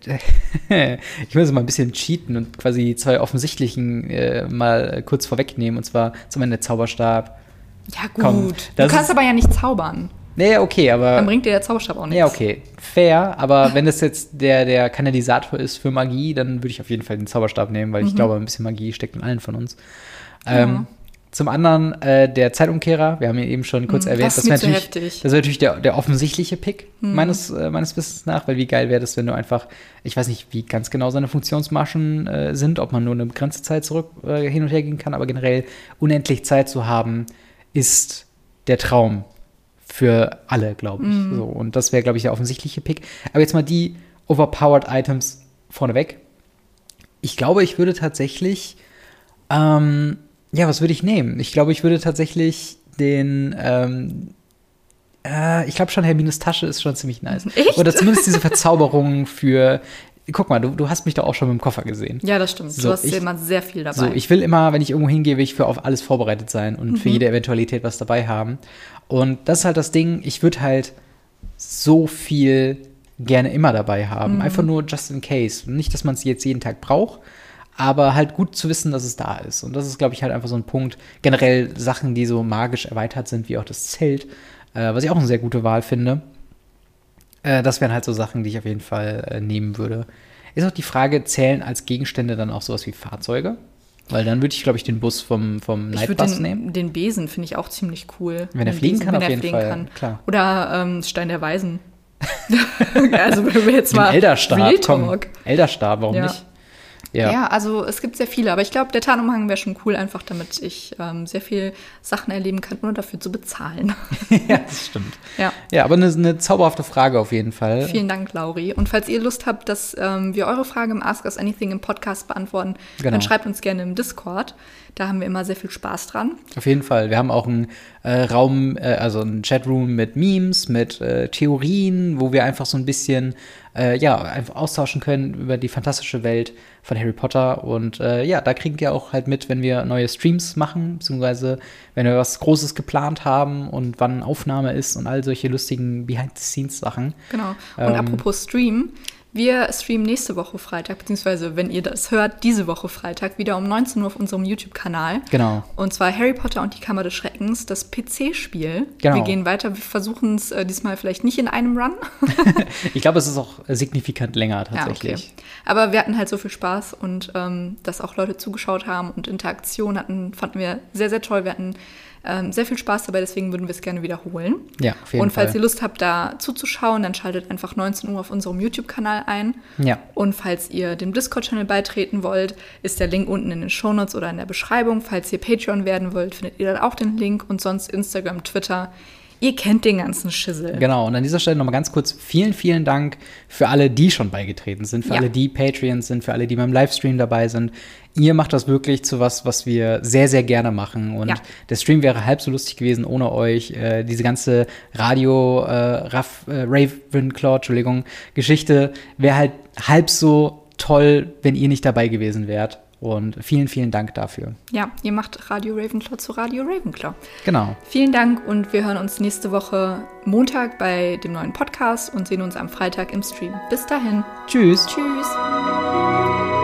[LAUGHS] ich muss mal ein bisschen cheaten und quasi die zwei offensichtlichen äh, mal kurz vorwegnehmen. Und zwar zum Ende Zauberstab. Ja, gut. Komm, du kannst aber ja nicht zaubern. Nee, okay, aber. Dann bringt dir der Zauberstab auch nichts. Ja, okay, fair, aber wenn das jetzt der, der Kanalisator ist für Magie, dann würde ich auf jeden Fall den Zauberstab nehmen, weil ich glaube, ein bisschen Magie steckt in allen von uns. Ähm, zum anderen äh, der Zeitumkehrer, wir haben ihn eben schon kurz Mhm, erwähnt, das ist wäre natürlich, heftig. das wäre natürlich der, der offensichtliche Pick Mhm. meines, äh, meines Wissens nach, weil wie geil wäre das, wenn du einfach, ich weiß nicht, wie ganz genau seine Funktionsmarschen äh, sind, ob man nur eine begrenzte Zeit zurück äh, hin und her gehen kann, aber generell unendlich Zeit zu haben, ist der Traum für alle, glaube ich. Mhm. So, und das wäre, glaube ich, der offensichtliche Pick. Aber jetzt mal die overpowered Items vorneweg. Ich glaube, ich würde tatsächlich, ähm, ja, was würde ich nehmen? Ich glaube, ich würde tatsächlich den, ähm, äh, ich glaube schon, Hermines Tasche ist schon ziemlich nice. Echt? Oder zumindest diese Verzauberung für, guck mal, du, du hast mich doch auch schon mit dem Koffer gesehen. Ja, das stimmt. So, du hast ich- immer sehr viel dabei. So, ich will immer, wenn ich irgendwo hingehe, will ich für auf alles vorbereitet sein und Mhm. für jede Eventualität was dabei haben. Und das ist halt das Ding, ich würde halt so viel gerne immer dabei haben. Mhm. Einfach nur just in case. Nicht, dass man es jetzt jeden Tag braucht, aber halt gut zu wissen, dass es da ist. Und das ist, glaube ich, halt einfach so ein Punkt. Generell Sachen, die so magisch erweitert sind, wie auch das Zelt, äh, was ich auch eine sehr gute Wahl finde. Äh, das wären halt so Sachen, die ich auf jeden Fall äh, nehmen würde. Ist auch die Frage, zählen als Gegenstände dann auch sowas wie Fahrzeuge? Weil dann würde ich, glaube ich, den Bus vom, vom Nightbus nehmen. den, den Besen finde ich auch ziemlich cool. Wenn er Den fliegen Besen, kann, wenn auf er jeden fliegen Fall, Kann. klar. Oder ähm, Stein der Weisen. [LAUGHS] [LAUGHS] also wenn wir jetzt Den mal Elderstab, Real komm. Elderstab, warum Ja. nicht? Ja. also es gibt sehr viele, aber ich glaube, der Tarnumhang wäre schon cool, einfach damit ich ähm, sehr viel Sachen erleben kann, ohne dafür zu bezahlen. [LAUGHS] ja, das stimmt. ja. Ja, aber eine, eine zauberhafte Frage auf jeden Fall. Vielen Dank, Lauri. Und falls ihr Lust habt, dass ähm, wir eure Frage im Ask Us Anything im Podcast beantworten, Genau. dann schreibt uns gerne im Discord. Da haben wir immer sehr viel Spaß dran. Auf jeden Fall. Wir haben auch einen äh, Raum, äh, also einen Chatroom mit Memes, mit äh, Theorien, wo wir einfach so ein bisschen, äh, ja, einfach austauschen können über die fantastische Welt von Harry Potter. Und äh, ja, da kriegt ihr auch halt mit, wenn wir neue Streams machen, beziehungsweise wenn wir was Großes geplant haben und wann Aufnahme ist und all solche lustigen Behind-the-Scenes-Sachen. Genau. Und Ähm. apropos Stream, wir streamen nächste Woche Freitag, beziehungsweise wenn ihr das hört, diese Woche Freitag wieder um 19 Uhr auf unserem YouTube-Kanal. Genau. Und zwar Harry Potter und die Kammer des Schreckens, das PC-Spiel. Genau. Wir gehen weiter, wir versuchen es äh, diesmal vielleicht nicht in einem Run. [LAUGHS] Ich glaube, es ist auch signifikant länger Ja, tatsächlich. okay. Aber wir hatten halt so viel Spaß und ähm, dass auch Leute zugeschaut haben und Interaktion hatten, fanden wir sehr, sehr toll. Wir hatten ähm, sehr viel Spaß dabei, deswegen würden wir es gerne wiederholen. Ja, auf jeden und falls Fall. ihr Lust habt, da zuzuschauen, dann schaltet einfach 19 Uhr auf unserem YouTube-Kanal ein. Ja. Und falls ihr dem Discord-Channel beitreten wollt, ist der Link unten in den Shownotes oder in der Beschreibung. Falls ihr Patreon werden wollt, findet ihr dann auch den Link und sonst Instagram, Twitter. Ihr kennt den ganzen Schissel. Genau, und an dieser Stelle nochmal ganz kurz vielen, vielen Dank für alle, die schon beigetreten sind, für Ja. alle, die Patreons sind, für alle, die beim Livestream dabei sind. Ihr macht das wirklich zu was, was wir sehr, sehr gerne machen. Und Ja. der Stream wäre halb so lustig gewesen ohne euch. Äh, diese ganze Radio äh, Raff, äh, Ravenclaw, Entschuldigung, Geschichte wäre halt halb so toll, wenn ihr nicht dabei gewesen wärt. Und vielen, vielen Dank dafür. Ja, ihr macht Radio Ravenclaw zu Radio Ravenclaw. Genau. Vielen Dank und wir hören uns nächste Woche Montag bei dem neuen Podcast und sehen uns am Freitag im Stream. Bis dahin. Tschüss. Tschüss.